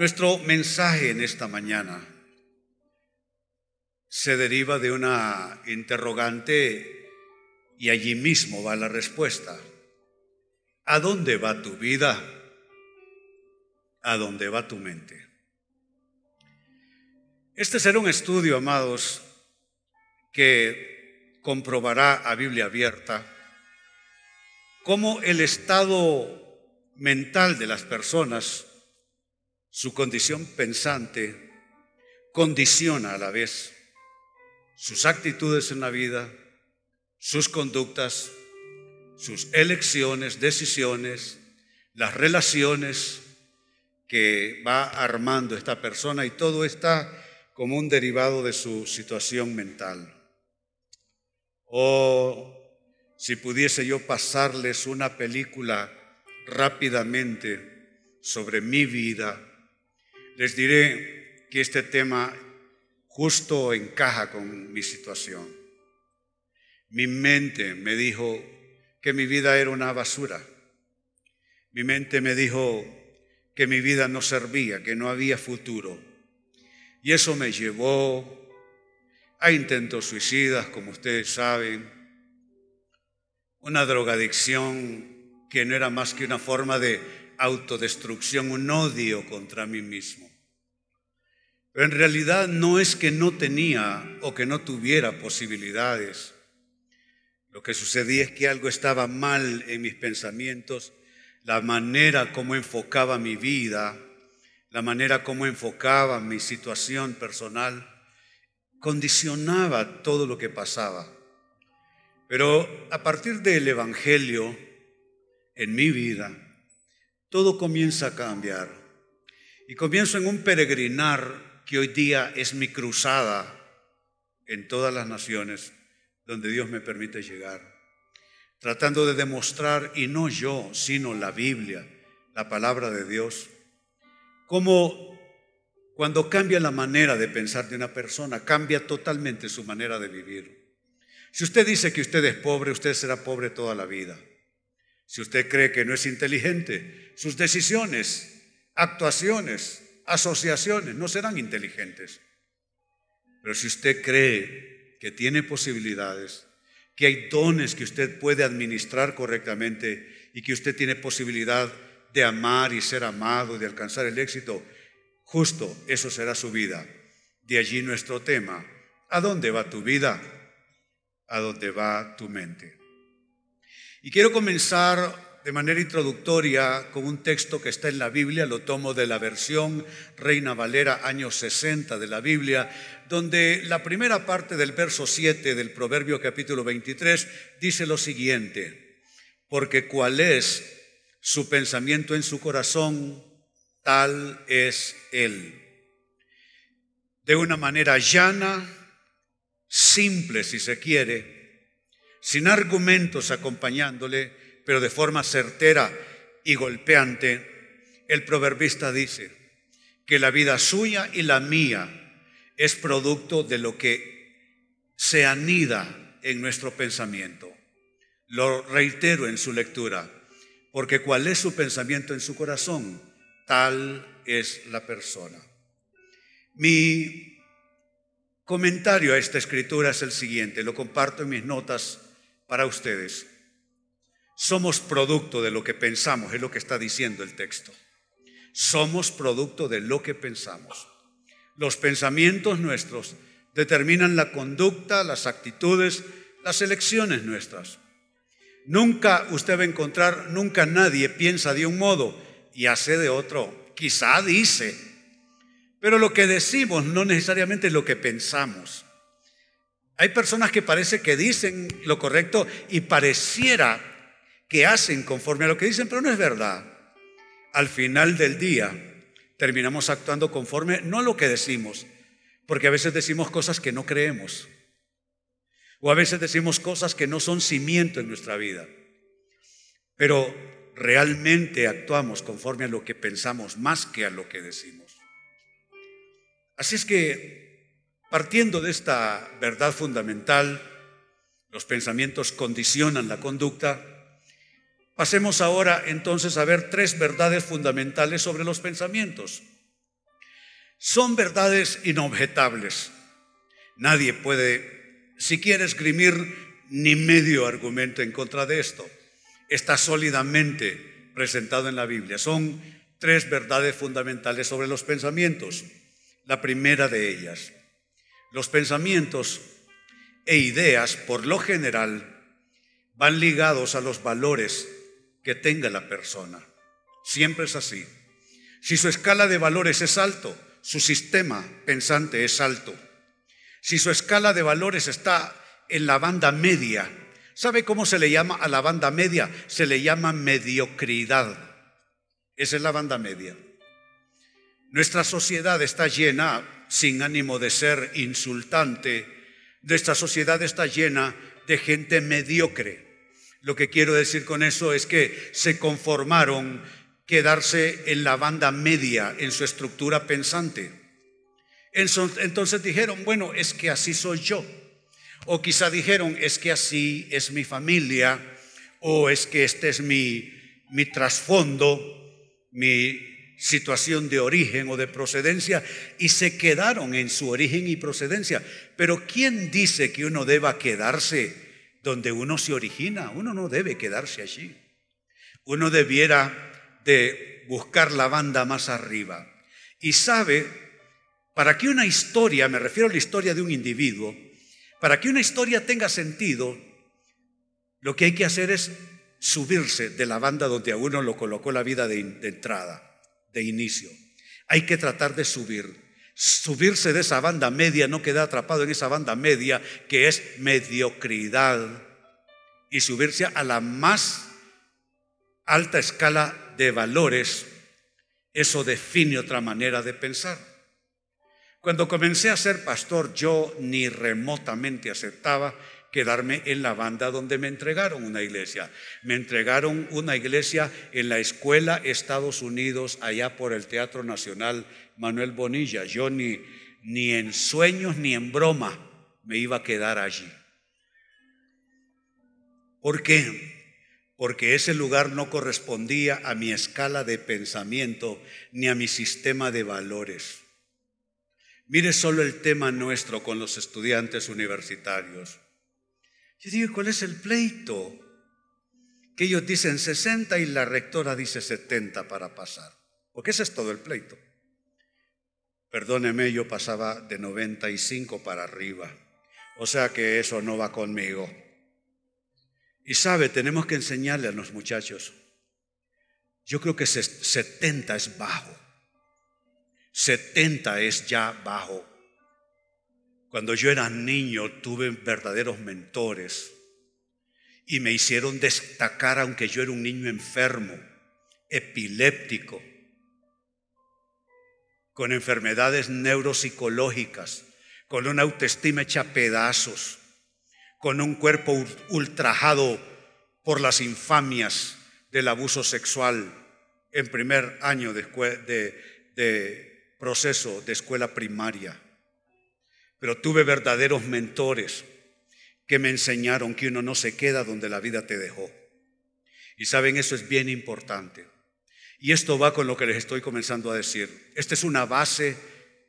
Nuestro mensaje en esta mañana se deriva de una interrogante y allí mismo va la respuesta. ¿A dónde va tu vida? ¿A dónde va tu mente? Este será un estudio, amados, que comprobará a Biblia abierta cómo el estado mental de las personas, su condición pensante, condiciona a la vez sus actitudes en la vida, sus conductas, sus elecciones, decisiones, las relaciones que va armando esta persona y todo está como un derivado de su situación mental. O si pudiese yo pasarles una película rápidamente sobre mi vida, les diré que este tema justo encaja con mi situación. Mi mente me dijo que mi vida era una basura. Mi mente me dijo que mi vida no servía, que no había futuro. Y eso me llevó a intentos suicidas, como ustedes saben, una drogadicción que no era más que una forma de autodestrucción, un odio contra mí mismo. Pero en realidad no es que no tenía o que no tuviera posibilidades. Lo que sucedía es que algo estaba mal en mis pensamientos, la manera como enfocaba mi vida, la manera como enfocaba mi situación personal, condicionaba todo lo que pasaba. Pero a partir del Evangelio, en mi vida, todo comienza a cambiar. Y comienzo en un peregrinar que hoy día es mi cruzada en todas las naciones donde Dios me permite llegar, tratando de demostrar, y no yo, sino la Biblia, la palabra de Dios, cómo cuando cambia la manera de pensar de una persona, cambia totalmente su manera de vivir. Si usted dice que usted es pobre, usted será pobre toda la vida. Si usted cree que no es inteligente, sus decisiones, actuaciones, asociaciones, no serán inteligentes. Pero si usted cree que tiene posibilidades, que hay dones que usted puede administrar correctamente y que usted tiene posibilidad de amar y ser amado, de alcanzar el éxito, justo eso será su vida. De allí nuestro tema. ¿A dónde va tu vida? ¿A dónde va tu mente? Y quiero comenzar de manera introductoria con un texto que está en la Biblia, lo tomo de la versión Reina Valera, años 60 de la Biblia, donde la primera parte del verso 7 del Proverbio capítulo 23 dice lo siguiente, porque cuál es su pensamiento en su corazón, tal es él. De una manera llana, simple si se quiere, sin argumentos acompañándole, pero de forma certera y golpeante, el proverbista dice que la vida suya y la mía es producto de lo que se anida en nuestro pensamiento. Lo reitero en su lectura, porque cuál es su pensamiento en su corazón, tal es la persona. Mi comentario a esta escritura es el siguiente, lo comparto en mis notas para ustedes. Somos producto de lo que pensamos, es lo que está diciendo el texto. Somos producto de lo que pensamos. Los pensamientos nuestros determinan la conducta, las actitudes, las elecciones nuestras. Nunca usted va a encontrar, nunca nadie piensa de un modo y hace de otro. Quizá dice, pero lo que decimos no necesariamente es lo que pensamos. Hay personas que parece que dicen lo correcto y pareciera que hacen conforme a lo que dicen, pero no es verdad. Al final del día, terminamos actuando conforme no a lo que decimos, porque a veces decimos cosas que no creemos, o a veces decimos cosas que no son cimiento en nuestra vida, pero realmente actuamos conforme a lo que pensamos más que a lo que decimos. Así es que, partiendo de esta verdad fundamental, los pensamientos condicionan la conducta, pasemos ahora entonces a ver tres verdades fundamentales sobre los pensamientos. Son verdades inobjetables. Nadie puede siquiera esgrimir ni medio argumento en contra de esto está sólidamente presentado en la Biblia. Son tres verdades fundamentales sobre los pensamientos. La primera de ellas, los pensamientos e ideas por lo general van ligados a los valores que tenga la persona. Siempre es así. Si su escala de valores es alto, su sistema pensante es alto. Si su escala de valores está en la banda media, ¿Sabe cómo se le llama a la banda media? Se le llama mediocridad. Esa es la banda media. Nuestra sociedad está llena, sin ánimo de ser insultante, nuestra sociedad está llena de gente mediocre. Lo que quiero decir con eso es que se conformaron quedarse en la banda media, en su estructura pensante. Entonces dijeron, bueno, es que así soy yo. O quizá dijeron, es que así es mi familia, o es que este es mi, mi trasfondo, mi situación de origen o de procedencia, y se quedaron en su origen y procedencia. Pero ¿quién dice que uno deba quedarse donde uno se origina? Uno no debe quedarse allí. Uno debiera de buscar la banda más arriba. Y sabe, para que una historia, me refiero a la historia de un individuo, para que una historia tenga sentido, lo que hay que hacer es subirse de la banda donde a uno lo colocó la vida de, entrada, de inicio. Hay que tratar de subir. Subirse de esa banda media, no quedar atrapado en esa banda media que es mediocridad y subirse a la más alta escala de valores, eso define otra manera de pensar. Cuando comencé a ser pastor, yo ni remotamente aceptaba quedarme en la banda donde me entregaron una iglesia. Me entregaron una iglesia en la escuela Estados Unidos, allá por el Teatro Nacional Manuel Bonilla. Yo ni, ni en sueños ni en broma me iba a quedar allí. ¿Por qué? Porque ese lugar no correspondía a mi escala de pensamiento ni a mi sistema de valores. Mire solo el tema nuestro con los estudiantes universitarios. Yo digo, ¿cuál es el pleito? Que ellos dicen 60 y la rectora dice 70 para pasar. Porque ese es todo el pleito. Perdóneme, yo pasaba de 95 para arriba. O sea que eso no va conmigo. Y sabe, tenemos que enseñarle a los muchachos. Yo creo que 70 es bajo. 70 es ya bajo. Cuando yo era niño tuve verdaderos mentores y me hicieron destacar aunque yo era un niño enfermo, epiléptico, con enfermedades neuropsicológicas, con una autoestima hecha pedazos, con un cuerpo ultrajado por las infamias del abuso sexual en primer año de, de proceso de escuela primaria, pero tuve verdaderos mentores que me enseñaron que uno no se queda donde la vida te dejó. Y saben, eso es bien importante. Y esto va con lo que les estoy comenzando a decir. Esta es una base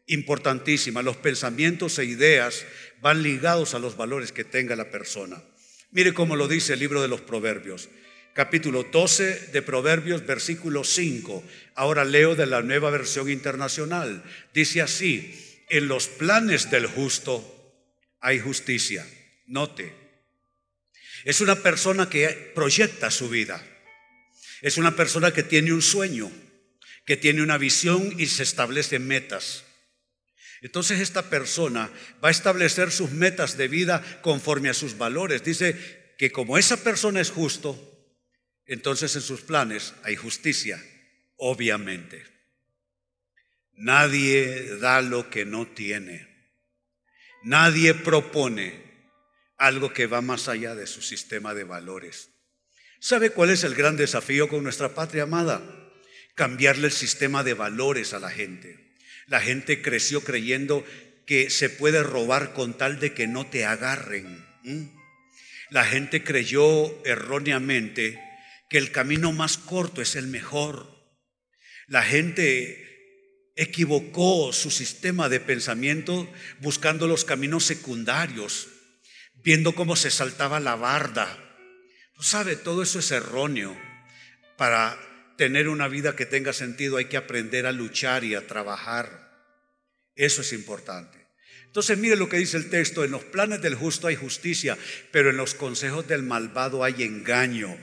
importantísima. Los pensamientos e ideas van ligados a los valores que tenga la persona. Mire cómo lo dice el libro de los Proverbios capítulo 12 de Proverbios, versículo 5. Ahora leo de la nueva versión internacional. Dice así, en los planes del justo hay justicia. Note, es una persona que proyecta su vida. Es una persona que tiene un sueño, que tiene una visión y se establece metas. Entonces esta persona va a establecer sus metas de vida conforme a sus valores. Dice que como esa persona es justo, entonces en sus planes hay justicia, obviamente. Nadie da lo que no tiene. Nadie propone algo que va más allá de su sistema de valores. ¿Sabe cuál es el gran desafío con nuestra patria amada? Cambiarle el sistema de valores a la gente. La gente creció creyendo que se puede robar con tal de que no te agarren. La gente creyó erróneamente que el camino más corto es el mejor. La gente equivocó su sistema de pensamiento buscando los caminos secundarios, viendo cómo se saltaba la barda. ¿Sabe? Todo eso es erróneo. Para tener una vida que tenga sentido hay que aprender a luchar y a trabajar. Eso es importante. Entonces mire lo que dice el texto, en los planes del justo hay justicia, pero en los consejos del malvado hay engaño.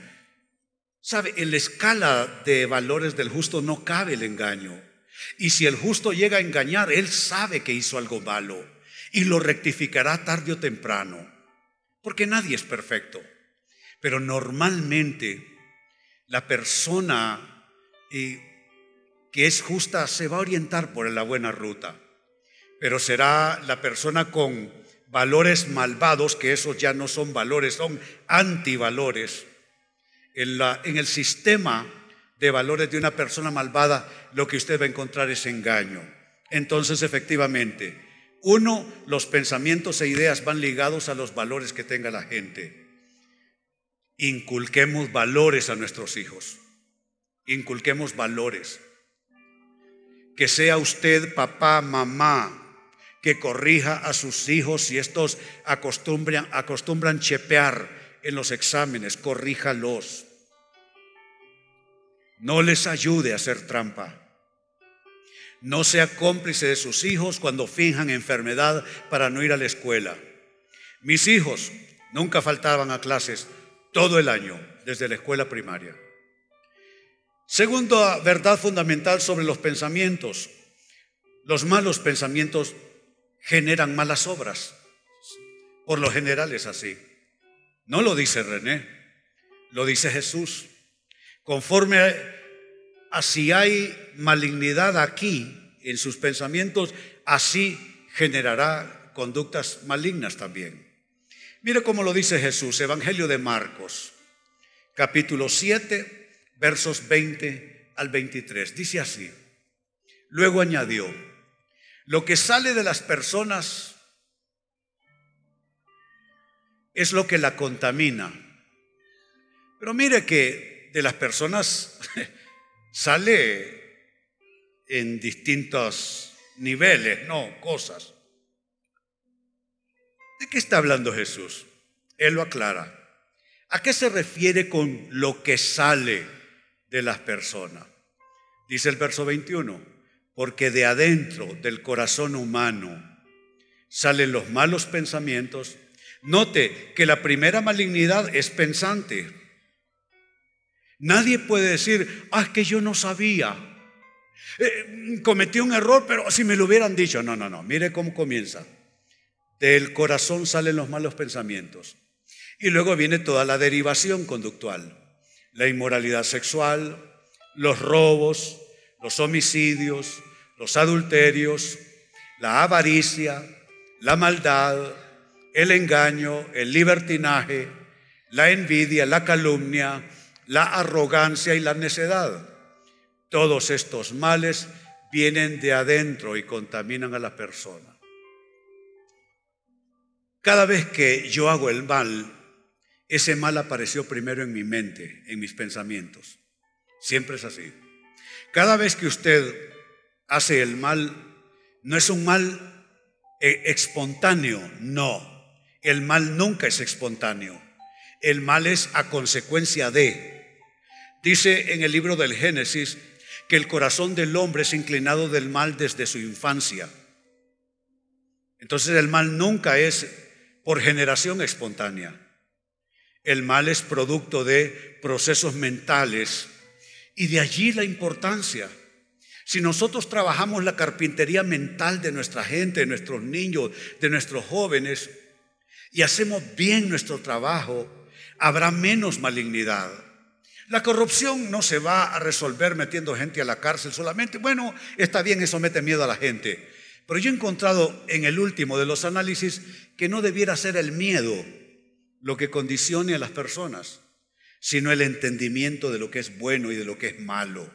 ¿Sabe? En la escala de valores del justo no cabe el engaño. Y si el justo llega a engañar, él sabe que hizo algo malo y lo rectificará tarde o temprano, porque nadie es perfecto. Pero normalmente la persona eh, que es justa se va a orientar por la buena ruta, pero será la persona con valores malvados, que esos ya no son valores, son antivalores. En, en el sistema de valores de una persona malvada, lo que usted va a encontrar es engaño. Entonces, efectivamente, uno, los pensamientos e ideas van ligados a los valores que tenga la gente. Inculquemos valores a nuestros hijos. Inculquemos valores. Que sea usted papá, mamá, que corrija a sus hijos si estos acostumbran, acostumbran chepear en los exámenes, corríjalos no les ayude a hacer trampa. No sea cómplice de sus hijos cuando finjan enfermedad para no ir a la escuela. Mis hijos nunca faltaban a clases todo el año, desde la escuela primaria. Segunda verdad fundamental sobre los pensamientos. Los malos pensamientos generan malas obras. Por lo general es así. No lo dice René, lo dice Jesús. Conforme a, si hay malignidad aquí en sus pensamientos, así generará conductas malignas también. Mire cómo lo dice Jesús, Evangelio de Marcos, capítulo 7, versos 20 al 23. Dice así. Luego añadió, lo que sale de las personas es lo que la contamina. Pero mire que de las personas sale en distintos niveles, no, cosas. ¿De qué está hablando Jesús? Él lo aclara. ¿A qué se refiere con lo que sale de las personas? Dice el verso 21, porque de adentro del corazón humano salen los malos pensamientos. Note que la primera malignidad es pensante. Nadie puede decir, ah, es que yo no sabía. Eh, cometí un error, pero si me lo hubieran dicho. No, no, no. Mire cómo comienza. Del corazón salen los malos pensamientos. Y luego viene toda la derivación conductual. La inmoralidad sexual, los robos, los homicidios, los adulterios, la avaricia, la maldad, el engaño, el libertinaje, la envidia, la calumnia, la arrogancia y la necedad. Todos estos males vienen de adentro y contaminan a la persona. Cada vez que yo hago el mal, ese mal apareció primero en mi mente, en mis pensamientos. Siempre es así. Cada vez que usted hace el mal, no es un mal eh, espontáneo, no. El mal nunca es espontáneo. El mal es a consecuencia de. Dice en el libro del Génesis que el corazón del hombre es inclinado del mal desde su infancia. Entonces el mal nunca es por generación espontánea. El mal es producto de procesos mentales y de allí la importancia. Si nosotros trabajamos la carpintería mental de nuestra gente, de nuestros niños, de nuestros jóvenes, y hacemos bien nuestro trabajo, habrá menos malignidad. La corrupción no se va a resolver metiendo gente a la cárcel solamente. Bueno, está bien, eso mete miedo a la gente. Pero yo he encontrado en el último de los análisis que no debiera ser el miedo lo que condicione a las personas, sino el entendimiento de lo que es bueno y de lo que es malo.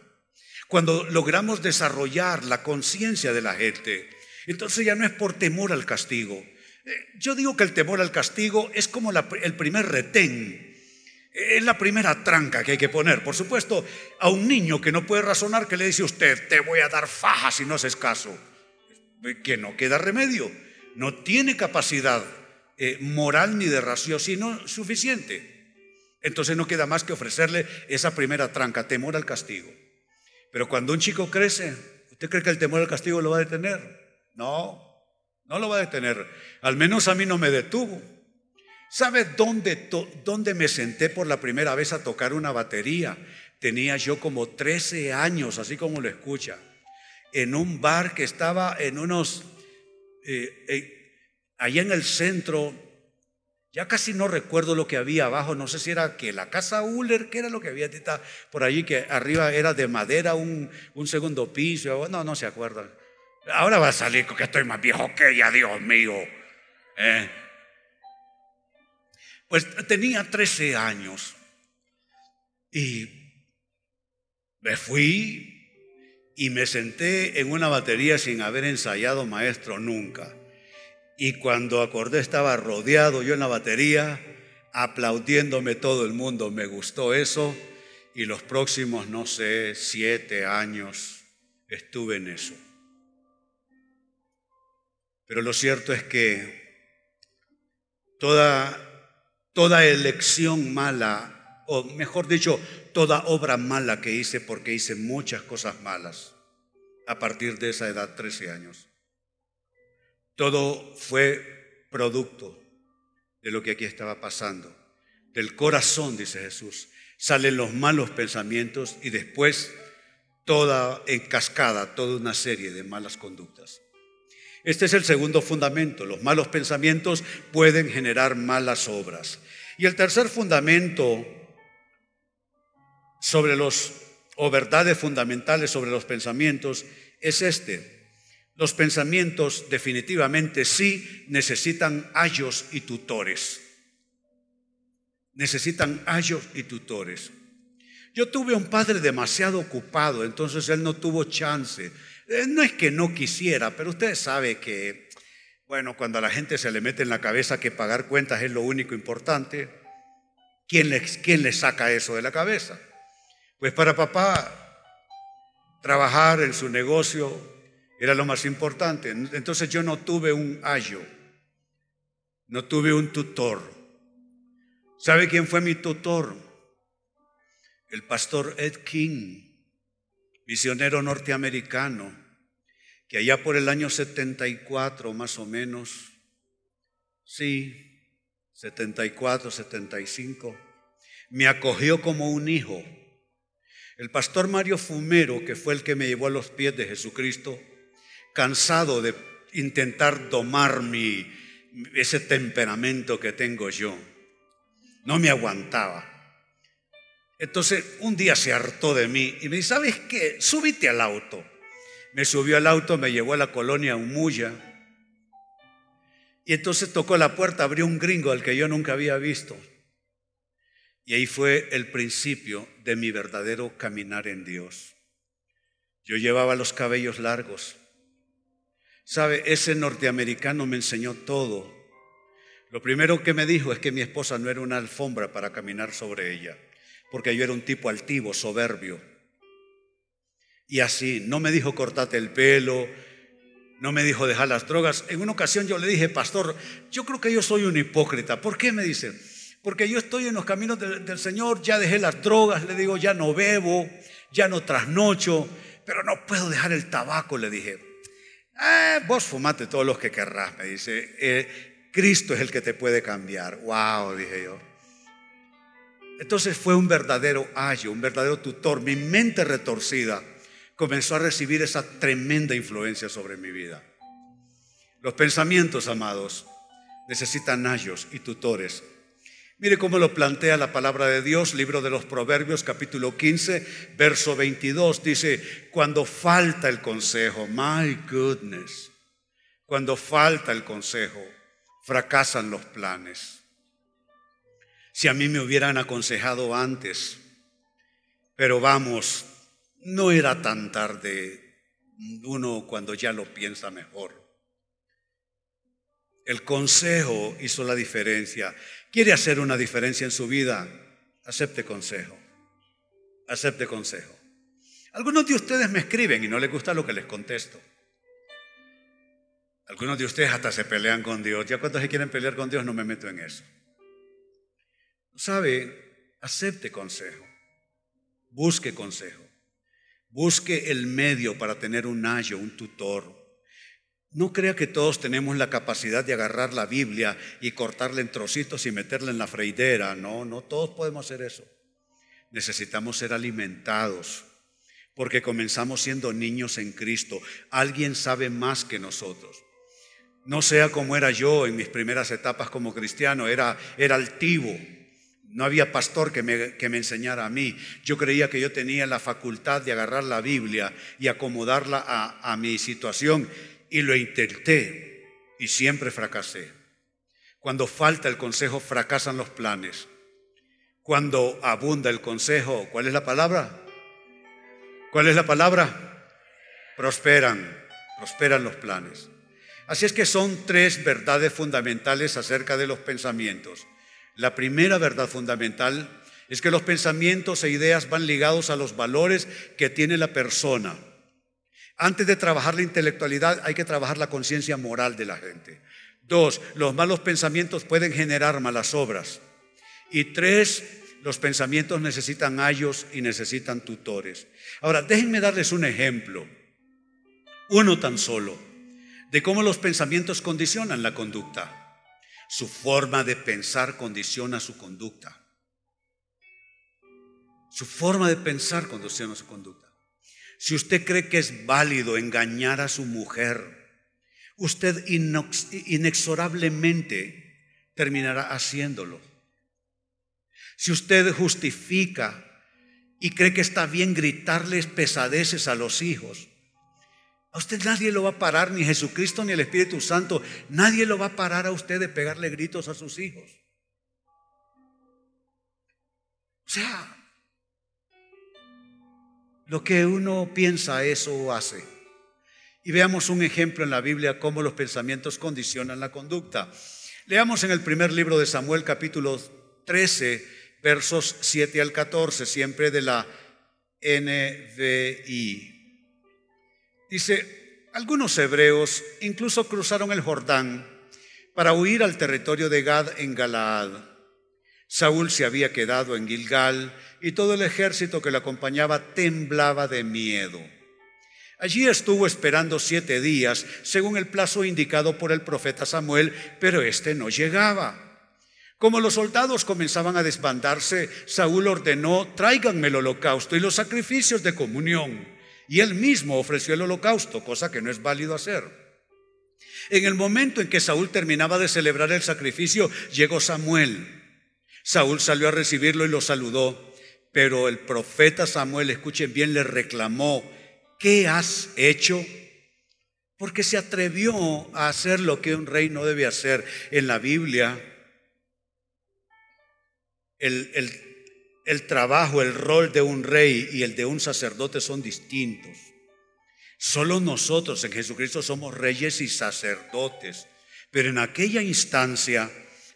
Cuando logramos desarrollar la conciencia de la gente, entonces ya no es por temor al castigo. Eh, yo digo que el temor al castigo es como el primer retén es la primera tranca que hay que poner. Por supuesto, a un niño que no puede razonar, que le dice usted, te voy a dar faja si no haces caso. Que no queda remedio. No tiene capacidad eh, moral ni de raciocinio suficiente. Entonces no queda más que ofrecerle esa primera tranca, temor al castigo. Pero cuando un chico crece, ¿usted cree que el temor al castigo lo va a detener? No, no lo va a detener. Al menos a mí no me detuvo. ¿Sabe dónde, dónde me senté por la primera vez a tocar una batería? Tenía yo como 13 años, así como lo escucha, en un bar que estaba en unos, eh, eh, allá en el centro, ya casi no recuerdo lo que había abajo, no sé si era que la casa Uller, que era lo que había por allí, que arriba era de madera, un, un segundo piso, no, no se acuerdan. Ahora va a salir que estoy más viejo que ella, Dios mío. ¿eh? Pues tenía 13 años y me fui y me senté en una batería sin haber ensayado maestro nunca. Y cuando acordé estaba rodeado yo en la batería, aplaudiéndome todo el mundo. Me gustó eso y los próximos, no sé, siete años estuve en eso. Pero lo cierto es que toda toda elección mala, o mejor dicho, toda obra mala que hice, porque hice muchas cosas malas a partir de esa edad, 13 años. Todo fue producto de lo que aquí estaba pasando. Del corazón, dice Jesús, salen los malos pensamientos y después toda en cascada, toda una serie de malas conductas. Este es el segundo fundamento. Los malos pensamientos pueden generar malas obras. Y el tercer fundamento sobre los, o verdades fundamentales sobre los pensamientos, es este. Los pensamientos definitivamente sí necesitan ayos y tutores. Necesitan ayos y tutores. Yo tuve un padre demasiado ocupado, entonces él no tuvo chance eh, no es que no quisiera, pero usted sabe que, bueno, cuando a la gente se le mete en la cabeza que pagar cuentas es lo único importante, ¿quién le, quién saca eso de la cabeza? Pues para papá, trabajar en su negocio era lo más importante. Entonces yo no tuve un ayo, no tuve un tutor. ¿Sabe quién fue mi tutor? El pastor Ed King misionero norteamericano, que allá por el año 74 más o menos, sí, 74, 75, me acogió como un hijo. El pastor Mario Fumero, que fue el que me llevó a los pies de Jesucristo, cansado de intentar domar mi, ese temperamento que tengo yo, no me aguantaba. Entonces un día se hartó de mí y me dice, ¿sabes qué? Súbite al auto. Me subió al auto, me llevó a la colonia Umuya. Y entonces tocó la puerta, abrió un gringo al que yo nunca había visto. Y ahí fue el principio de mi verdadero caminar en Dios. Yo llevaba los cabellos largos. ¿Sabe? Ese norteamericano me enseñó todo. Lo primero que me dijo es que mi esposa no era una alfombra para caminar sobre ella porque yo era un tipo altivo, soberbio. Y así, no me dijo cortate el pelo, no me dijo dejar las drogas. En una ocasión yo le dije, pastor, yo creo que yo soy un hipócrita. ¿Por qué me dice? Porque yo estoy en los caminos del, Señor, ya dejé las drogas, le digo, ya no bebo, ya no trasnocho, pero no puedo dejar el tabaco, le dije. Eh, vos fumate todos los que querrás, me dice. Eh, Cristo es el que te puede cambiar. Wow, dije yo. Entonces fue un verdadero ayo, un verdadero tutor. Mi mente retorcida comenzó a recibir esa tremenda influencia sobre mi vida. Los pensamientos, amados, necesitan ayos y tutores. Mire cómo lo plantea la palabra de Dios, libro de los Proverbios, capítulo 15, verso 22. Dice, cuando falta el consejo, my goodness, cuando falta el consejo, fracasan los planes. Si a mí me hubieran aconsejado antes, pero vamos, no era tan tarde uno cuando ya lo piensa mejor. El consejo hizo la diferencia. ¿Quiere hacer una diferencia en su vida? Acepte consejo. Acepte consejo. Algunos de ustedes me escriben y no les gusta lo que les contesto. Algunos de ustedes hasta se pelean con Dios. Ya cuando se quieren pelear con Dios no me meto en eso. ¿Sabe? Acepte consejo. Busque consejo. Busque el medio para tener un ayo, un tutor. No crea que todos tenemos la capacidad de agarrar la Biblia y cortarla en trocitos y meterla en la freidera. No, no todos podemos hacer eso. Necesitamos ser alimentados porque comenzamos siendo niños en Cristo. Alguien sabe más que nosotros. No sea como era yo en mis primeras etapas como cristiano, era, era altivo. No había pastor que me, que me, enseñara a mí. Yo creía que yo tenía la facultad de agarrar la Biblia y acomodarla a, a mi situación y lo intenté y siempre fracasé. Cuando falta el consejo, fracasan los planes. Cuando abunda el consejo, ¿cuál es la palabra? ¿Cuál es la palabra? Prosperan, prosperan los planes. Así es que son tres verdades fundamentales acerca de los pensamientos. La primera verdad fundamental es que los pensamientos e ideas van ligados a los valores que tiene la persona. Antes de trabajar la intelectualidad hay que trabajar la conciencia moral de la gente. Dos, los malos pensamientos pueden generar malas obras. Y tres, los pensamientos necesitan ayos y necesitan tutores. Ahora, déjenme darles un ejemplo, uno tan solo, de cómo los pensamientos condicionan la conducta. Su forma de pensar condiciona su conducta. Su forma de pensar condiciona su conducta. Si usted cree que es válido engañar a su mujer, usted inexorablemente terminará haciéndolo. Si usted justifica y cree que está bien gritarles pesadeces a los hijos, a usted nadie lo va a parar, ni Jesucristo ni el Espíritu Santo, nadie lo va a parar a usted de pegarle gritos a sus hijos. O sea, lo que uno piensa, eso hace. Y veamos un ejemplo en la Biblia cómo los pensamientos condicionan la conducta. Leamos en el primer libro de Samuel capítulo 13, versos 7 al 14, siempre de la NVI. Dice, algunos hebreos incluso cruzaron el Jordán para huir al territorio de Gad en Galaad. Saúl se había quedado en Gilgal y todo el ejército que le acompañaba temblaba de miedo. Allí estuvo esperando siete días, según el plazo indicado por el profeta Samuel, pero éste no llegaba. Como los soldados comenzaban a desbandarse, Saúl ordenó, tráiganme el holocausto y los sacrificios de comunión. Y él mismo ofreció el holocausto, cosa que no es válido hacer. En el momento en que Saúl terminaba de celebrar el sacrificio, llegó Samuel. Saúl salió a recibirlo y lo saludó. Pero el profeta Samuel, escuchen bien, le reclamó, ¿qué has hecho? Porque se atrevió a hacer lo que un rey no debe hacer. En la Biblia, el, el trabajo, el rol de un rey y el de un sacerdote son distintos. Solo nosotros en Jesucristo somos reyes y sacerdotes. Pero en aquella instancia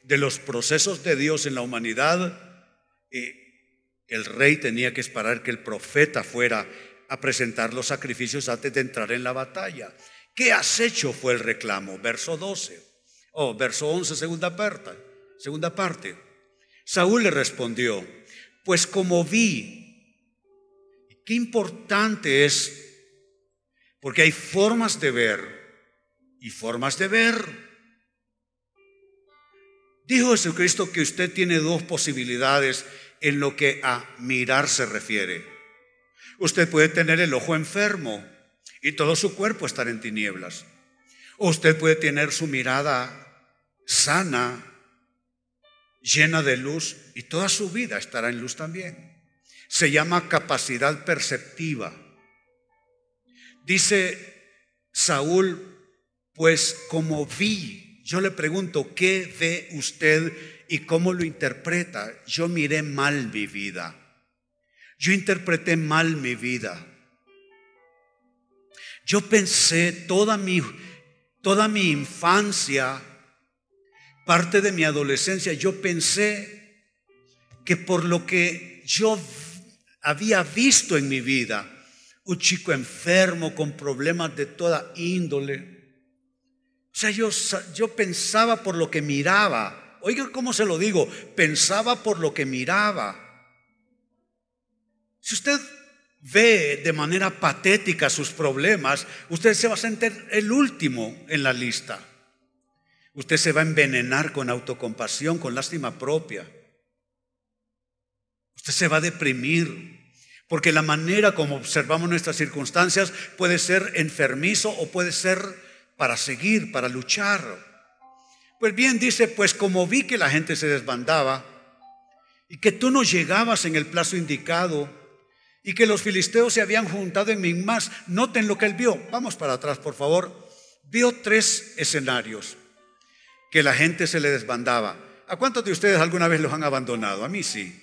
de los procesos de Dios en la humanidad, eh, el rey tenía que esperar que el profeta fuera a presentar los sacrificios antes de entrar en la batalla. ¿Qué has hecho? fue el reclamo. Verso 12. O verso 11, segunda parte. Segunda parte. Saúl le respondió, pues como vi, qué importante es, porque hay formas de ver y formas de ver. Dijo Jesucristo que usted tiene dos posibilidades en lo que a mirar se refiere. Usted puede tener el ojo enfermo y todo su cuerpo estar en tinieblas. O usted puede tener su mirada sana llena de luz y toda su vida estará en luz también. Se llama capacidad perceptiva. Dice Saúl, pues como vi, yo le pregunto, ¿qué ve usted y cómo lo interpreta? Yo miré mal mi vida. Yo interpreté mal mi vida. Yo pensé toda mi, toda mi infancia, parte de mi adolescencia, yo pensé que por lo que yo había visto en mi vida, un chico enfermo con problemas de toda índole, sea, yo, yo pensaba por lo que miraba, oiga cómo se lo digo, pensaba por lo que miraba. Si usted ve de manera patética sus problemas, usted se va a sentir el último en la lista. Usted se va a envenenar con autocompasión, con lástima propia. Usted se va a deprimir, porque la manera como observamos nuestras circunstancias puede ser enfermizo o puede ser para seguir, para luchar. Pues bien, dice, pues como vi que la gente se desbandaba y que tú no llegabas en el plazo indicado, y que los filisteos se habían juntado en Migmas. Noten lo que él vio. Vamos para atrás, por favor. Vio tres escenarios que la gente se le desbandaba. ¿A cuántos de ustedes alguna vez los han abandonado? A mí sí.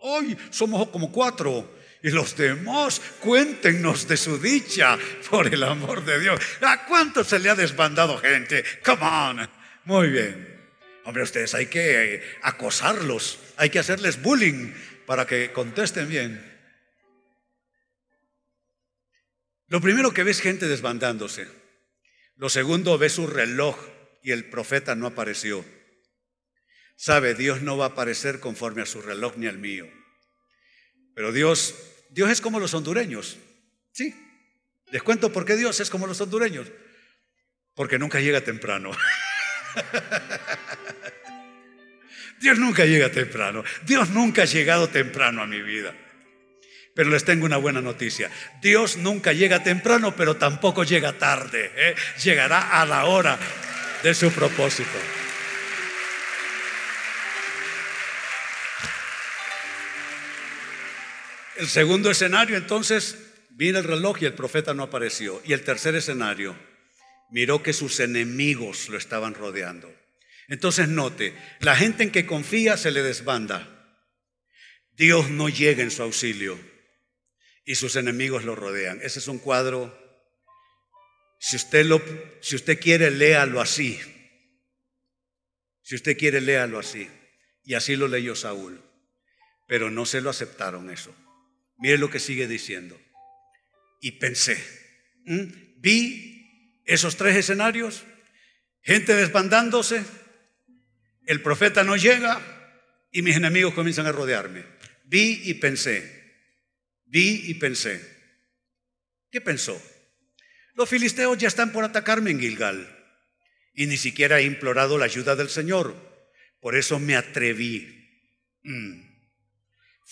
Hoy somos como cuatro. Y los demás, cuéntenos de su dicha, por el amor de Dios. ¿A cuántos se le ha desbandado gente? Come on. Muy bien. Hombre, ustedes hay que acosarlos, hay que hacerles bullying para que contesten bien. Lo primero que ves gente desbandándose. Lo segundo, ves su reloj y el profeta no apareció. Sabe, Dios no va a aparecer conforme a su reloj ni al mío. Pero Dios, Dios es como los hondureños. Sí. Les cuento por qué Dios es como los hondureños. Porque nunca llega temprano. Dios nunca llega temprano. Dios nunca ha llegado temprano a mi vida. Pero les tengo una buena noticia. Dios nunca llega temprano, pero tampoco llega tarde. ¿eh? Llegará a la hora de su propósito. El segundo escenario, entonces, vino el reloj y el profeta no apareció. Y el tercer escenario, miró que sus enemigos lo estaban rodeando. Entonces note, la gente en que confía se le desbanda. Dios no llega en su auxilio y sus enemigos lo rodean. Ese es un cuadro, si usted, lo, si usted quiere, léalo así. Si usted quiere, léalo así. Y así lo leyó Saúl. Pero no se lo aceptaron eso. Mire lo que sigue diciendo. Y pensé, vi esos tres escenarios, gente desbandándose, el profeta no llega y mis enemigos comienzan a rodearme. Vi y pensé, Vi y pensé. ¿Qué pensó? Los filisteos ya están por atacarme en Gilgal y ni siquiera he implorado la ayuda del Señor. Por eso me atreví. Mm.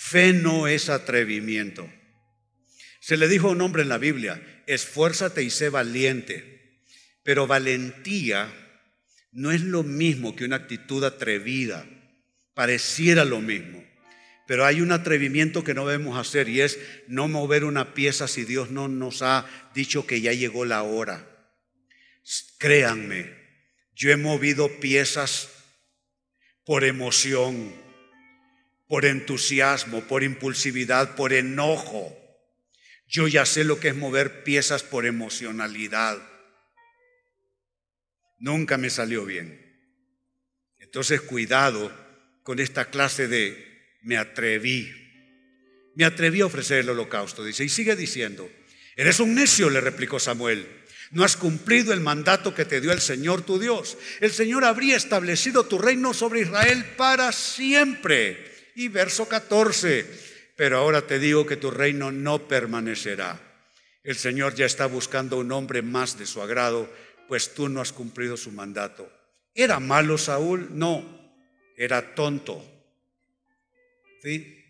Fe no es atrevimiento. Se le dijo a un hombre en la Biblia, esfuérzate y sé valiente. Pero valentía no es lo mismo que una actitud atrevida. Pareciera lo mismo. Pero hay un atrevimiento que no debemos hacer y es no mover una pieza si Dios no nos ha dicho que ya llegó la hora. Créanme, yo he movido piezas por emoción, por entusiasmo, por impulsividad, por enojo. Yo ya sé lo que es mover piezas por emocionalidad. Nunca me salió bien. Entonces, cuidado con esta clase de me atreví. Me atreví a ofrecer el holocausto, dice. Y sigue diciendo, eres un necio, le replicó Samuel. No has cumplido el mandato que te dio el Señor tu Dios. El Señor habría establecido tu reino sobre Israel para siempre. Y verso 14, pero ahora te digo que tu reino no permanecerá. El Señor ya está buscando un hombre más de su agrado, pues tú no has cumplido su mandato. ¿Era malo Saúl? No, era tonto. ¿Sí?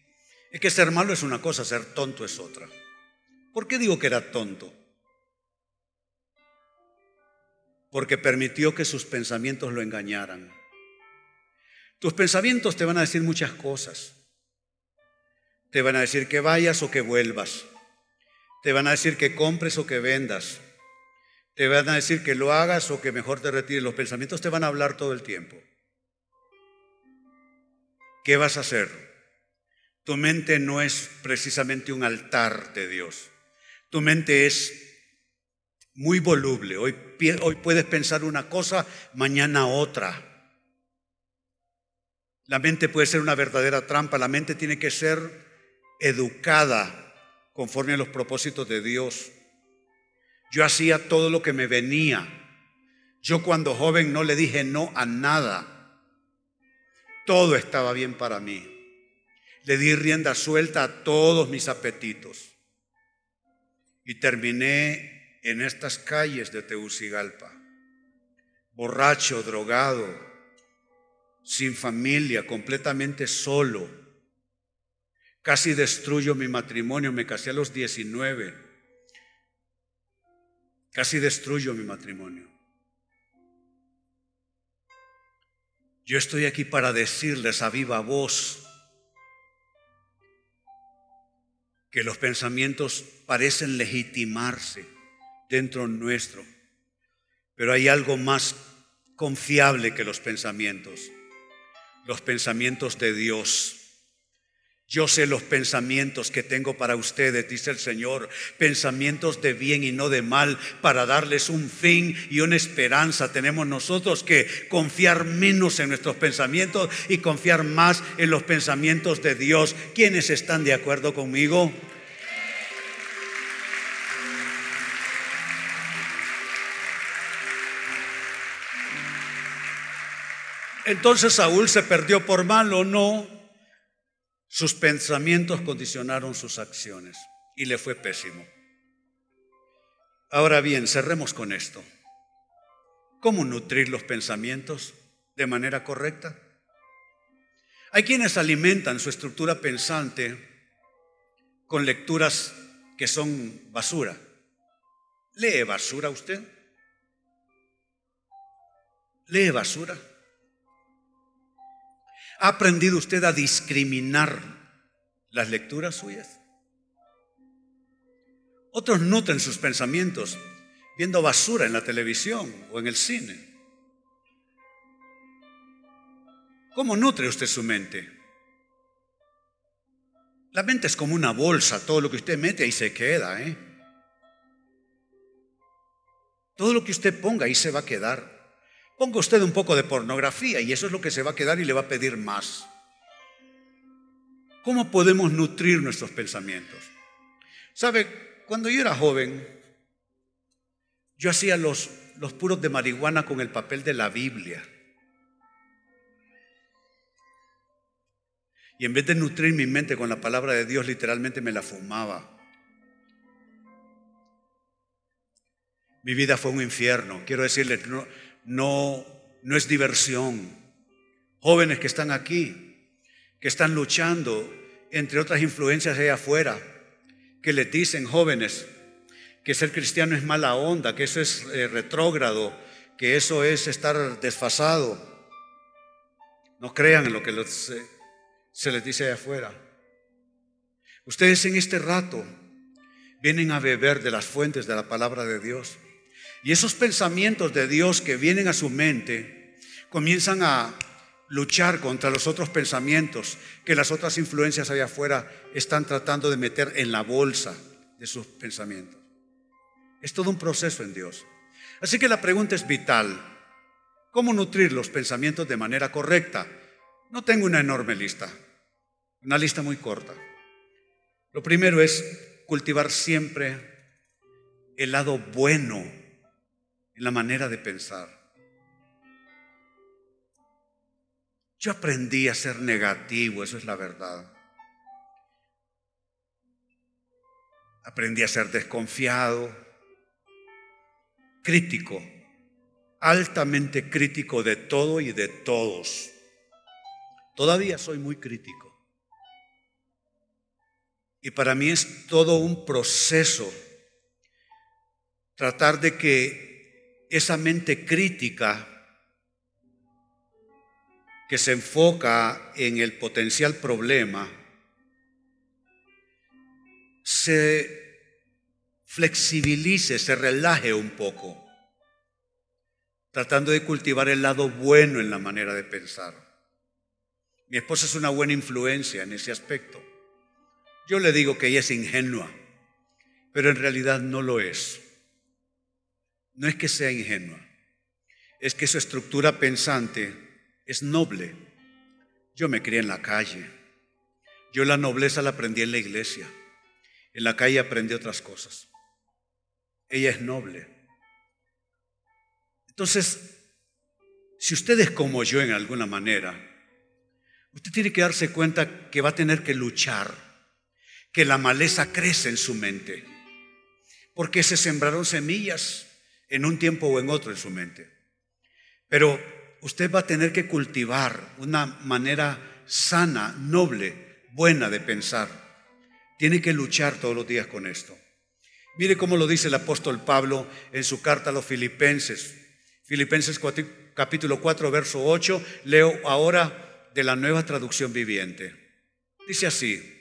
Es que ser malo es una cosa, ser tonto es otra. ¿Por qué digo que era tonto? Porque permitió que sus pensamientos lo engañaran. Tus pensamientos te van a decir muchas cosas. Te van a decir que vayas o que vuelvas. Te van a decir que compres o que vendas. Te van a decir que lo hagas o que mejor te retires. Los pensamientos te van a hablar todo el tiempo. ¿Qué vas a hacer? Tu mente no es precisamente un altar de Dios. Tu mente es muy voluble. Hoy, hoy puedes pensar una cosa, mañana otra. La mente puede ser una verdadera trampa. La mente tiene que ser educada conforme a los propósitos de Dios. Yo hacía todo lo que me venía. Yo cuando joven no le dije no a nada. Todo estaba bien para mí. Le di rienda suelta a todos mis apetitos. Y terminé en estas calles de Tegucigalpa, borracho, drogado, sin familia, completamente solo. Casi destruyo mi matrimonio, me casé a los 19. Casi destruyo mi matrimonio. Yo estoy aquí para decirles a viva voz que los pensamientos parecen legitimarse dentro nuestro, pero hay algo más confiable que los pensamientos, los pensamientos de Dios. Yo sé los pensamientos que tengo para ustedes, dice el Señor, pensamientos de bien y no de mal, para darles un fin y una esperanza. Tenemos nosotros que confiar menos en nuestros pensamientos y confiar más en los pensamientos de Dios. ¿Quiénes están de acuerdo conmigo? Entonces Saúl se perdió por mal o no, sus pensamientos condicionaron sus acciones y le fue pésimo. Ahora bien, cerremos con esto. ¿Cómo nutrir los pensamientos de manera correcta? Hay quienes alimentan su estructura pensante con lecturas que son basura. ¿Lee basura usted? ¿Lee basura? ¿Ha aprendido usted a discriminar las lecturas suyas? Otros nutren sus pensamientos viendo basura en la televisión o en el cine. ¿Cómo nutre usted su mente? La mente es como una bolsa, todo lo que usted mete ahí se queda, ¿eh? Todo lo que usted ponga ahí se va a quedar. Ponga usted un poco de pornografía y eso es lo que se va a quedar y le va a pedir más. ¿Cómo podemos nutrir nuestros pensamientos? ¿Sabe? Cuando yo era joven, yo hacía los, los puros de marihuana con el papel de la Biblia. Y en vez de nutrir mi mente con la palabra de Dios, literalmente me la fumaba. Mi vida fue un infierno. Quiero decirles, no, no, no es diversión. Jóvenes que están aquí, que están luchando entre otras influencias allá afuera, que les dicen jóvenes que ser cristiano es mala onda, que eso es eh, retrógrado, que eso es estar desfasado. No crean en lo que se les dice allá afuera. Ustedes en este rato vienen a beber de las fuentes de la palabra de Dios. Y esos pensamientos de Dios que vienen a su mente comienzan a luchar contra los otros pensamientos que las otras influencias allá afuera están tratando de meter en la bolsa de sus pensamientos. Es todo un proceso en Dios. Así que la pregunta es vital. ¿Cómo nutrir los pensamientos de manera correcta? No tengo una enorme lista, una lista muy corta. Lo primero es cultivar siempre el lado bueno en la manera de pensar. Yo aprendí a ser negativo, eso es la verdad. Aprendí a ser desconfiado, crítico, altamente crítico de todo y de todos. Todavía soy muy crítico. Y para mí es todo un proceso tratar de que esa mente crítica que se enfoca en el potencial problema, se flexibilice, se relaje un poco, tratando de cultivar el lado bueno en la manera de pensar. Mi esposa es una buena influencia en ese aspecto. Yo le digo que ella es ingenua, pero en realidad no lo es. No es que sea ingenua, es que su estructura pensante es noble. Yo me crié en la calle. Yo la nobleza la aprendí en la iglesia. En la calle aprendí otras cosas. Ella es noble. Entonces, si usted es como yo en alguna manera, usted tiene que darse cuenta que va a tener que luchar, que la maleza crece en su mente, porque se sembraron semillas en un tiempo o en otro en su mente. Pero usted va a tener que cultivar una manera sana, noble, buena de pensar tiene que luchar todos los días con esto. Mire cómo lo dice el apóstol Pablo en su carta a los filipenses. Filipenses capítulo 4, verso 8. Leo ahora de la nueva traducción viviente. Dice así,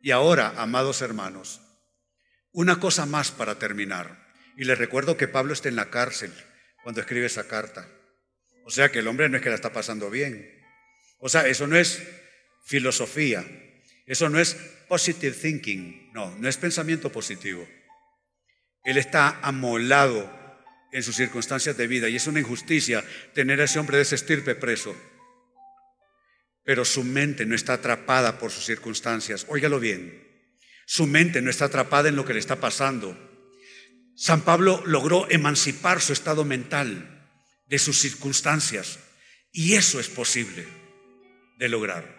y ahora, amados hermanos, una cosa más para terminar. Y les recuerdo que Pablo está en la cárcel cuando escribe esa carta. O sea que el hombre no es que la está pasando bien. O sea, eso no es filosofía, eso no es positive thinking, no, no es pensamiento positivo. Él está amolado en sus circunstancias de vida y es una injusticia tener a ese hombre de ese estirpe preso. Pero su mente no está atrapada por sus circunstancias. Óigalo bien, su mente no está atrapada en lo que le está pasando. San Pablo logró emancipar su estado mental de sus circunstancias y eso es posible de lograr.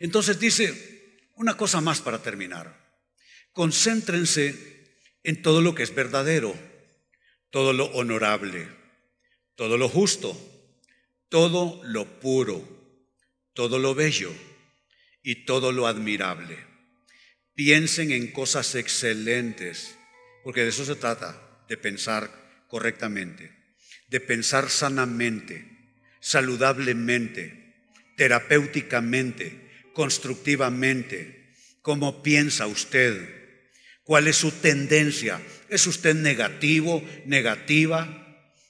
Entonces dice, una cosa más para terminar. Concéntrense en todo lo que es verdadero, todo lo honorable, todo lo justo, todo lo puro, todo lo bello y todo lo admirable. Piensen en cosas excelentes, porque de eso se trata, de pensar correctamente, de pensar sanamente, saludablemente, terapéuticamente, constructivamente. ¿Cómo piensa usted? ¿Cuál es su tendencia? ¿Es usted negativo, negativa?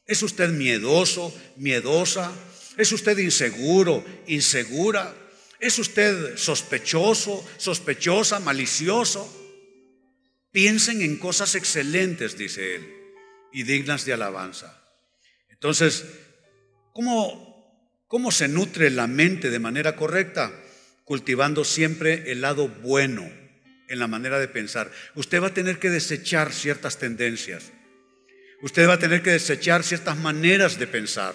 ¿Es usted miedoso, miedosa? ¿Es usted inseguro, insegura? ¿Es usted sospechoso, sospechosa, malicioso? Piensen en cosas excelentes, dice él, y dignas de alabanza. Entonces, ¿cómo, cómo se nutre la mente de manera correcta? cultivando siempre el lado bueno en la manera de pensar. Usted va a tener que desechar ciertas tendencias. Usted va a tener que desechar ciertas maneras de pensar.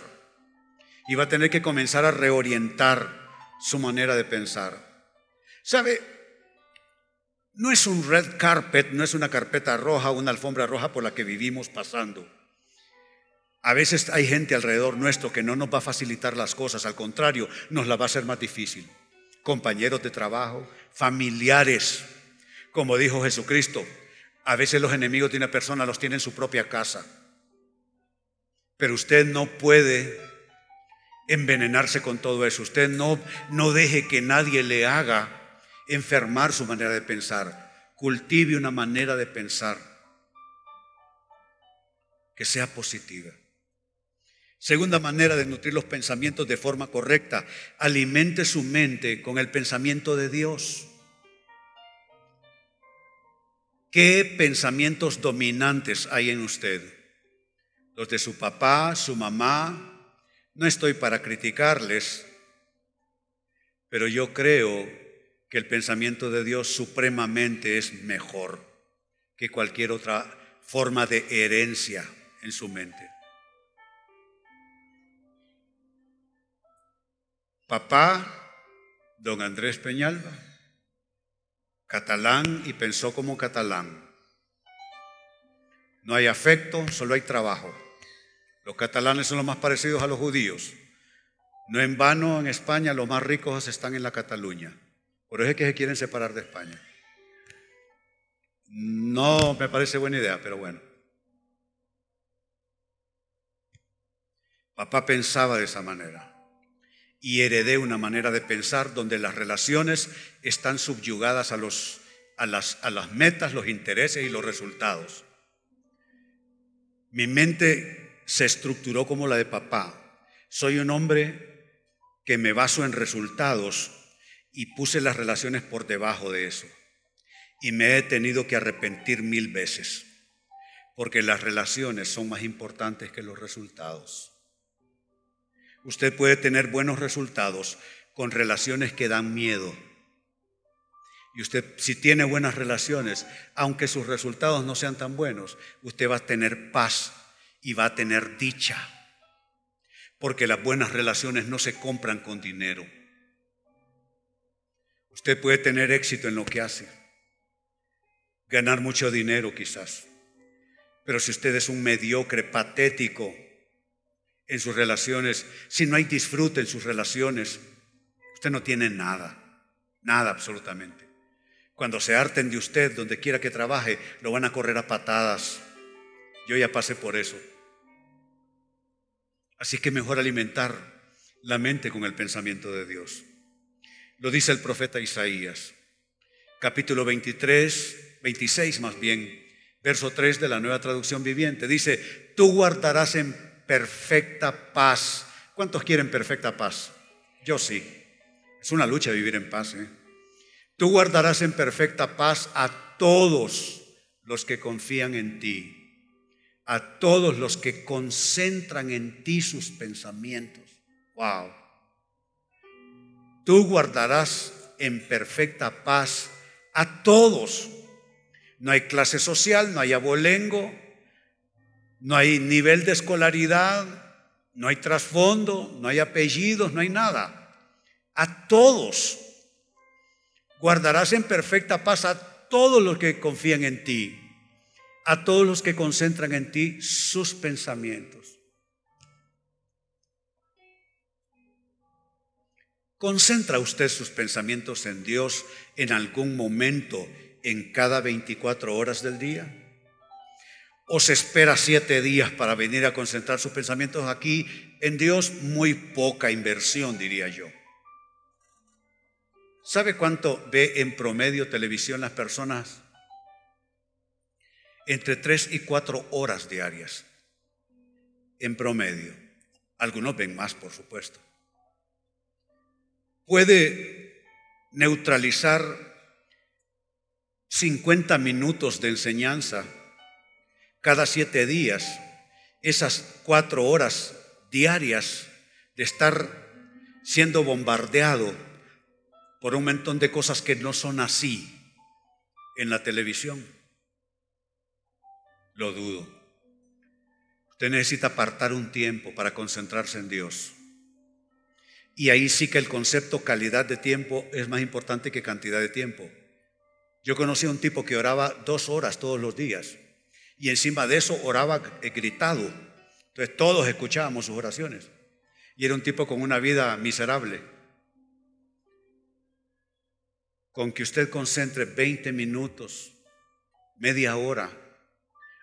Y va a tener que comenzar a reorientar su manera de pensar. ¿Sabe? No es un red carpet, no es una carpeta roja, una alfombra roja por la que vivimos pasando. A veces hay gente alrededor nuestro que no nos va a facilitar las cosas, al contrario, nos la va a hacer más difícil compañeros de trabajo, familiares. Como dijo Jesucristo, a veces los enemigos de una persona los tiene en su propia casa. Pero usted no puede envenenarse con todo eso. Usted no, no deje que nadie le haga enfermar su manera de pensar. Cultive una manera de pensar que sea positiva. Segunda manera de nutrir los pensamientos de forma correcta, alimente su mente con el pensamiento de Dios. ¿Qué pensamientos dominantes hay en usted? Los de su papá, su mamá. No estoy para criticarles, pero yo creo que el pensamiento de Dios supremamente es mejor que cualquier otra forma de herencia en su mente. Papá, don Andrés Peñalba, catalán y pensó como catalán. No hay afecto, solo hay trabajo. Los catalanes son los más parecidos a los judíos. No en vano en España los más ricos están en la Cataluña. Por eso es que se quieren separar de España. No me parece buena idea, pero bueno. Papá pensaba de esa manera. y heredé una manera de pensar donde las relaciones están subyugadas a, los, a, las, a las metas, los intereses y los resultados. Mi mente se estructuró como la de papá. Soy un hombre que me baso en resultados y puse las relaciones por debajo de eso. Y me he tenido que arrepentir mil veces, porque las relaciones son más importantes que los resultados. Usted puede tener buenos resultados con relaciones que dan miedo. Y usted, si tiene buenas relaciones, aunque sus resultados no sean tan buenos, usted va a tener paz y va a tener dicha. Porque las buenas relaciones no se compran con dinero. Usted puede tener éxito en lo que hace, ganar mucho dinero quizás. Pero si usted es un mediocre, patético, en sus relaciones, si no hay disfrute en sus relaciones, usted no tiene nada, nada absolutamente. Cuando se harten de usted, donde quiera que trabaje, lo van a correr a patadas. Yo ya pasé por eso. Así que mejor alimentar la mente con el pensamiento de Dios. Lo dice el profeta Isaías, capítulo 23, 26 más bien, verso 3 de la nueva traducción viviente. Dice, tú guardarás en perfecta paz. ¿Cuántos quieren perfecta paz? Yo sí. Es una lucha vivir en paz. ¿eh? Tú guardarás en perfecta paz a todos los que confían en ti, a todos los que concentran en ti sus pensamientos. Wow. Tú guardarás en perfecta paz a todos. No hay clase social, no hay abolengo, no hay nivel de escolaridad, no hay trasfondo, no hay apellidos, no hay nada. A todos guardarás en perfecta paz a todos los que confían en ti, a todos los que concentran en ti sus pensamientos. ¿Concentra usted sus pensamientos en Dios en algún momento en cada 24 horas del día? o se espera siete días para venir a concentrar sus pensamientos aquí en Dios, muy poca inversión, diría yo. ¿Sabe cuánto ve en promedio televisión las personas? Entre tres y cuatro horas diarias, en promedio. Algunos ven más, por supuesto. Puede neutralizar 50 minutos de enseñanza cada siete días, esas cuatro horas diarias de estar siendo bombardeado por un montón de cosas que no son así en la televisión. Lo dudo. Usted necesita apartar un tiempo para concentrarse en Dios. Y ahí sí que el concepto calidad de tiempo es más importante que cantidad de tiempo. Yo conocí a un tipo que oraba dos horas todos los días y encima de eso oraba gritado. Entonces todos escuchábamos sus oraciones. Y era un tipo con una vida miserable. Con que usted concentre 20 minutos, media hora,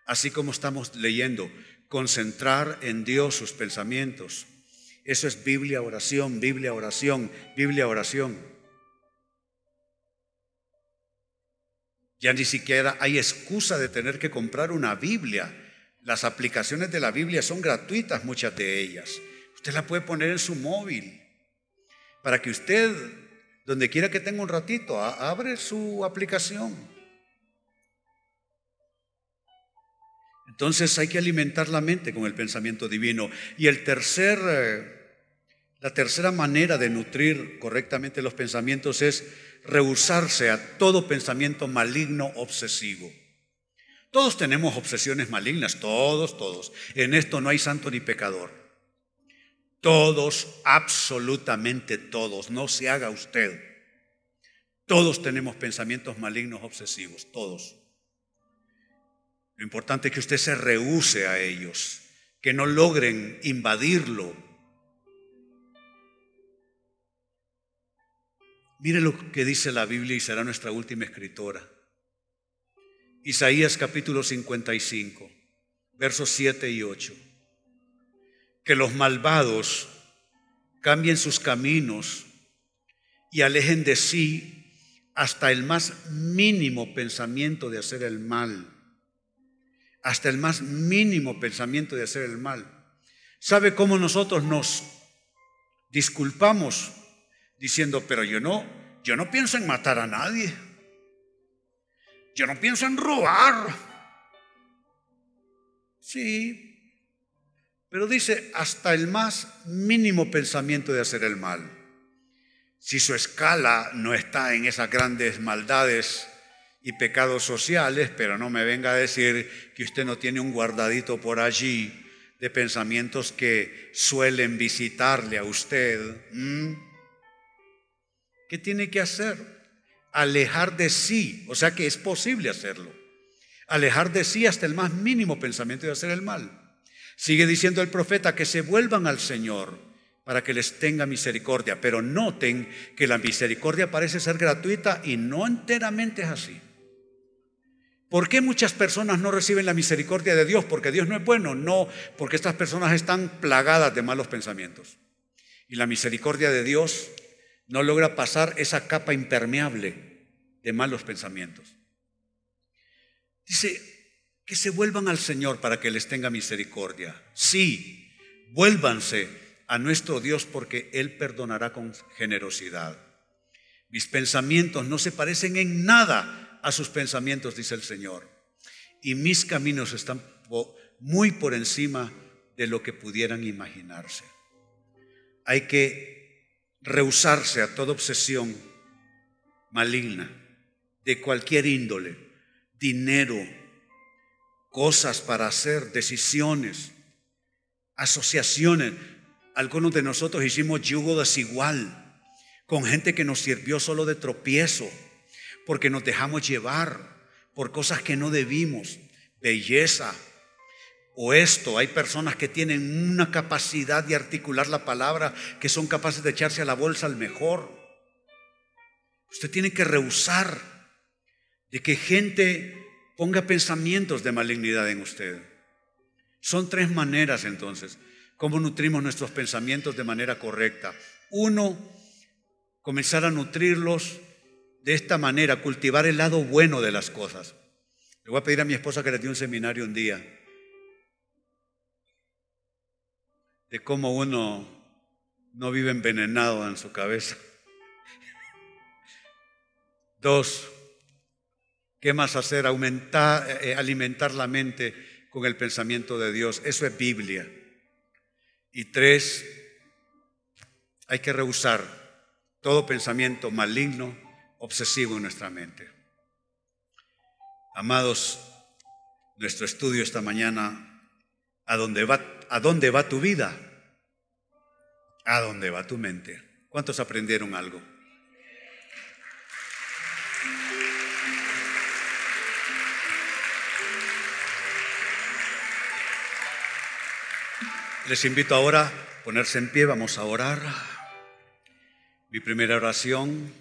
así como estamos leyendo, concentrar en Dios sus pensamientos. Eso es Biblia, oración, Biblia, oración, Biblia, oración. Ya ni siquiera hay excusa de tener que comprar una Biblia. Las aplicaciones de la Biblia son gratuitas, muchas de ellas. Usted la puede poner en su móvil para que usted, donde quiera que tenga un ratito, abre su aplicación. Entonces hay que alimentar la mente con el pensamiento divino. Y el tercer, eh, la tercera manera de nutrir correctamente los pensamientos es rehusarse a todo pensamiento maligno obsesivo. Todos tenemos obsesiones malignas, todos, todos. En esto no hay santo ni pecador. Todos, absolutamente todos, no se haga usted. Todos tenemos pensamientos malignos obsesivos, todos. Lo importante es que usted se rehúse a ellos, que no logren invadirlo, Mire lo que dice la Biblia y será nuestra última escritora. Isaías capítulo 55, versos 7 y 8. Que los malvados cambien sus caminos y alejen de sí hasta el más mínimo pensamiento de hacer el mal. Hasta el más mínimo pensamiento de hacer el mal. ¿Sabe cómo nosotros nos disculpamos diciendo, pero yo no, yo no pienso en matar a nadie. Yo no pienso en robar. Sí, pero dice hasta el más mínimo pensamiento de hacer el mal. Si su escala no está en esas grandes maldades y pecados sociales, pero no me venga a decir que usted no tiene un guardadito por allí de pensamientos que suelen visitarle a usted. ¿Qué tiene que hacer? alejar de sí, o sea que es posible hacerlo, alejar de sí hasta el más mínimo pensamiento de hacer el mal. Sigue diciendo el profeta que se vuelvan al Señor para que les tenga misericordia, pero noten que la misericordia parece ser gratuita y no enteramente es así. ¿Por qué muchas personas no reciben la misericordia de Dios? Porque Dios no es bueno, no, porque estas personas están plagadas de malos pensamientos. Y la misericordia de Dios no logra pasar esa capa impermeable de malos pensamientos. Dice que se vuelvan al Señor para que les tenga misericordia. Sí, vuélvanse a nuestro Dios porque Él perdonará con generosidad. Mis pensamientos no se parecen en nada a sus pensamientos, dice el Señor. Y mis caminos están muy por encima de lo que pudieran imaginarse. Hay que rehusarse a toda obsesión maligna de cualquier índole, dinero, cosas para hacer, decisiones, asociaciones. Algunos de nosotros hicimos yugo desigual con gente que nos sirvió solo de tropiezo, porque nos dejamos llevar por cosas que no debimos, belleza, o esto. Hay personas que tienen una capacidad de articular la palabra, que son capaces de echarse a la bolsa al mejor. Usted tiene que rehusar de que gente ponga pensamientos de malignidad en usted. Son tres maneras entonces, cómo nutrimos nuestros pensamientos de manera correcta. Uno, comenzar a nutrirlos de esta manera, cultivar el lado bueno de las cosas. Le voy a pedir a mi esposa que le dé un seminario un día de cómo uno no vive envenenado en su cabeza. Dos, ¿qué más hacer? Aumentar, eh, alimentar la mente con el pensamiento de Dios. Eso es Biblia. Y tres, hay que rehusar todo pensamiento maligno, obsesivo en nuestra mente. Amados, nuestro estudio esta mañana, a dónde va ¿A dónde va tu vida? ¿A dónde va tu mente? ¿Cuántos aprendieron algo? Les invito ahora a ponerse en pie, vamos a orar. Mi primera oración,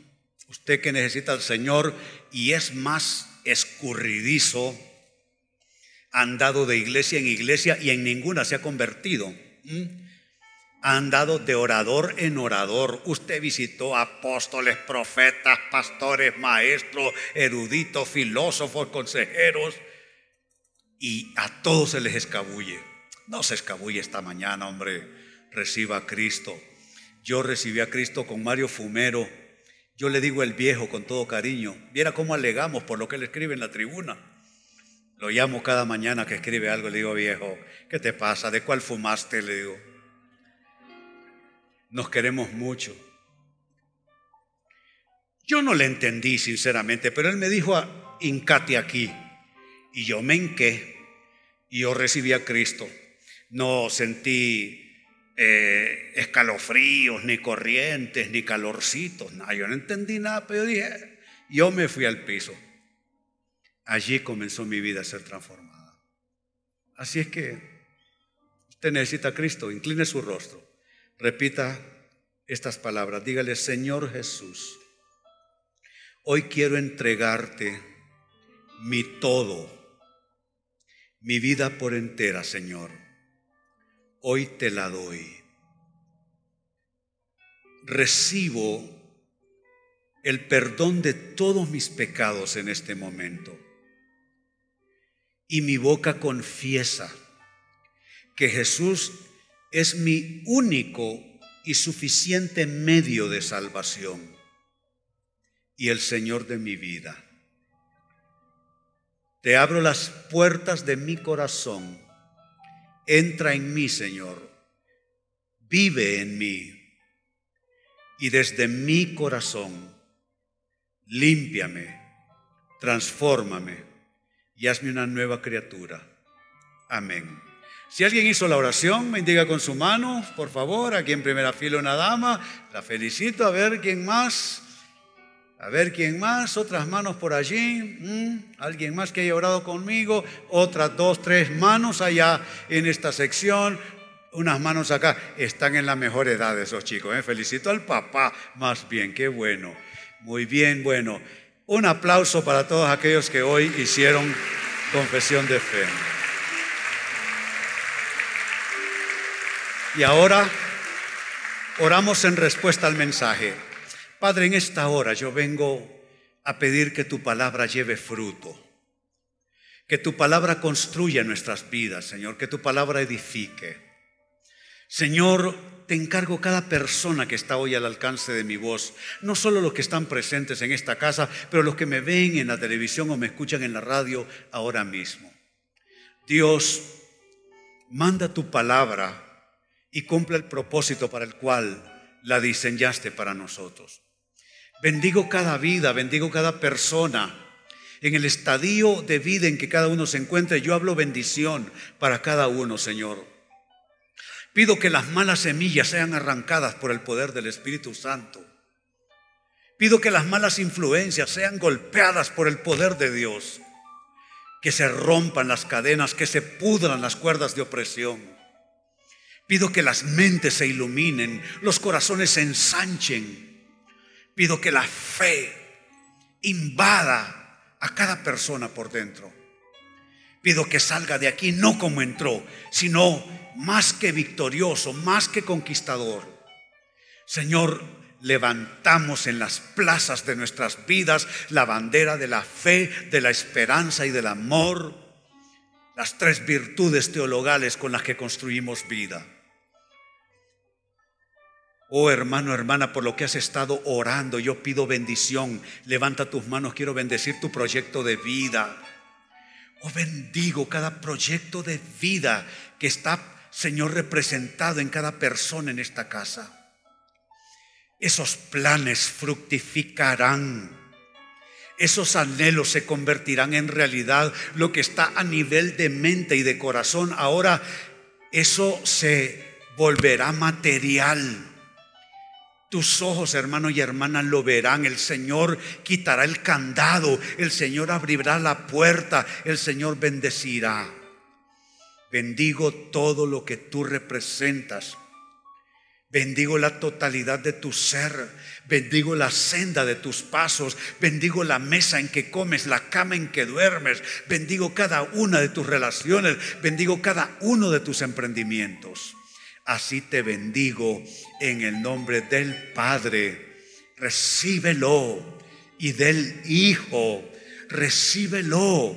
usted que necesita al Señor y es más escurridizo, andado de iglesia en iglesia y en ninguna se ha convertido. Ha andado de orador en orador. Usted visitó apóstoles, profetas, pastores, maestros, eruditos, filósofos, consejeros y a todos se les escabulle. No se escabulle esta mañana, hombre. Reciba a Cristo. Yo recibí a Cristo con Mario Fumero. Yo le digo el viejo con todo cariño. Viera cómo alegamos por lo que él escribe en la tribuna. Lo llamo cada mañana que escribe algo, le digo, viejo, ¿qué te pasa? ¿De cuál fumaste? Le digo. Nos queremos mucho. Yo no le entendí sinceramente, pero él me dijo, ah, hincate aquí. Y yo me hinqué y yo recibí a Cristo. No sentí eh, escalofríos, ni corrientes, ni calorcitos. Nada. Yo no entendí nada, pero yo dije, yo me fui al piso. Allí comenzó mi vida a ser transformada. Así es que usted necesita a Cristo, incline su rostro, repita estas palabras, dígale, Señor Jesús, hoy quiero entregarte mi todo, mi vida por entera, Señor. Hoy te la doy. recibo el perdón de todos mis pecados en este momento. Y mi boca confiesa que Jesús es mi único y suficiente medio de salvación y el Señor de mi vida. Te abro las puertas de mi corazón. Entra en mí, Señor. Vive en mí. Y desde mi corazón, límpiame, transfórmame y hazme una nueva criatura. Amén. Si alguien hizo la oración, me indica con su mano, por favor, aquí en primera fila una dama, la felicito, a ver quién más. A ver quién más, otras manos por allí, alguien más que haya orado conmigo, otras dos, tres manos allá en esta sección, unas manos acá, están en la mejor edad esos chicos. ¿eh? Felicito al papá, más bien, qué bueno. Muy bien, bueno. Un aplauso para todos aquellos que hoy hicieron confesión de fe. Y ahora oramos en respuesta al mensaje. Padre, en esta hora yo vengo a pedir que tu palabra lleve fruto, que tu palabra construya nuestras vidas, Señor, que tu palabra edifique. Señor, te encargo cada persona que está hoy al alcance de mi voz, no solo los que están presentes en esta casa, pero los que me ven en la televisión o me escuchan en la radio ahora mismo. Dios, manda tu palabra y cumple el propósito para el cual la diseñaste para nosotros. Bendigo cada vida, bendigo cada persona. En el estadio de vida en que cada uno se encuentre, yo hablo bendición para cada uno, Señor. Pido que las malas semillas sean arrancadas por el poder del Espíritu Santo. Pido que las malas influencias sean golpeadas por el poder de Dios. Que se rompan las cadenas, que se pudran las cuerdas de opresión. Pido que las mentes se iluminen, los corazones se ensanchen Pido que la fe invada a cada persona por dentro. Pido que salga de aquí no como entró, sino más que victorioso, más que conquistador. Señor, levantamos en las plazas de nuestras vidas la bandera de la fe, de la esperanza y del amor, las tres virtudes teologales con las que construimos vida. Oh hermano, hermana, por lo que has estado orando, yo pido bendición. Levanta tus manos, quiero bendecir tu proyecto de vida. Oh bendigo cada proyecto de vida que está, Señor, representado en cada persona en esta casa. Esos planes fructificarán. Esos anhelos se convertirán en realidad. Lo que está a nivel de mente y de corazón, ahora eso se volverá material tus ojos, hermano y hermana, lo verán. El Señor quitará el candado, el Señor abrirá la puerta, el Señor bendecirá. Bendigo todo lo que tú representas. Bendigo la totalidad de tu ser. Bendigo la senda de tus pasos. Bendigo la mesa en que comes, la cama en que duermes. Bendigo cada una de tus relaciones. Bendigo cada uno de tus emprendimientos. Así te bendigo en el nombre del Padre. Recíbelo. Y del Hijo. Recíbelo.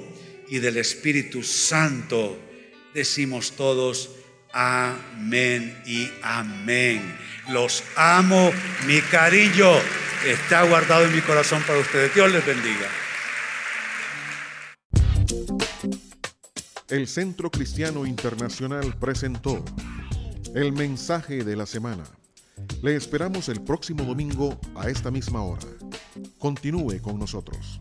Y del Espíritu Santo. Decimos todos, amén y amén. Los amo, mi cariño está guardado en mi corazón para ustedes. Dios les bendiga. El Centro Cristiano Internacional presentó el mensaje de la semana. Le esperamos el próximo domingo a esta misma hora. Continúe con nosotros.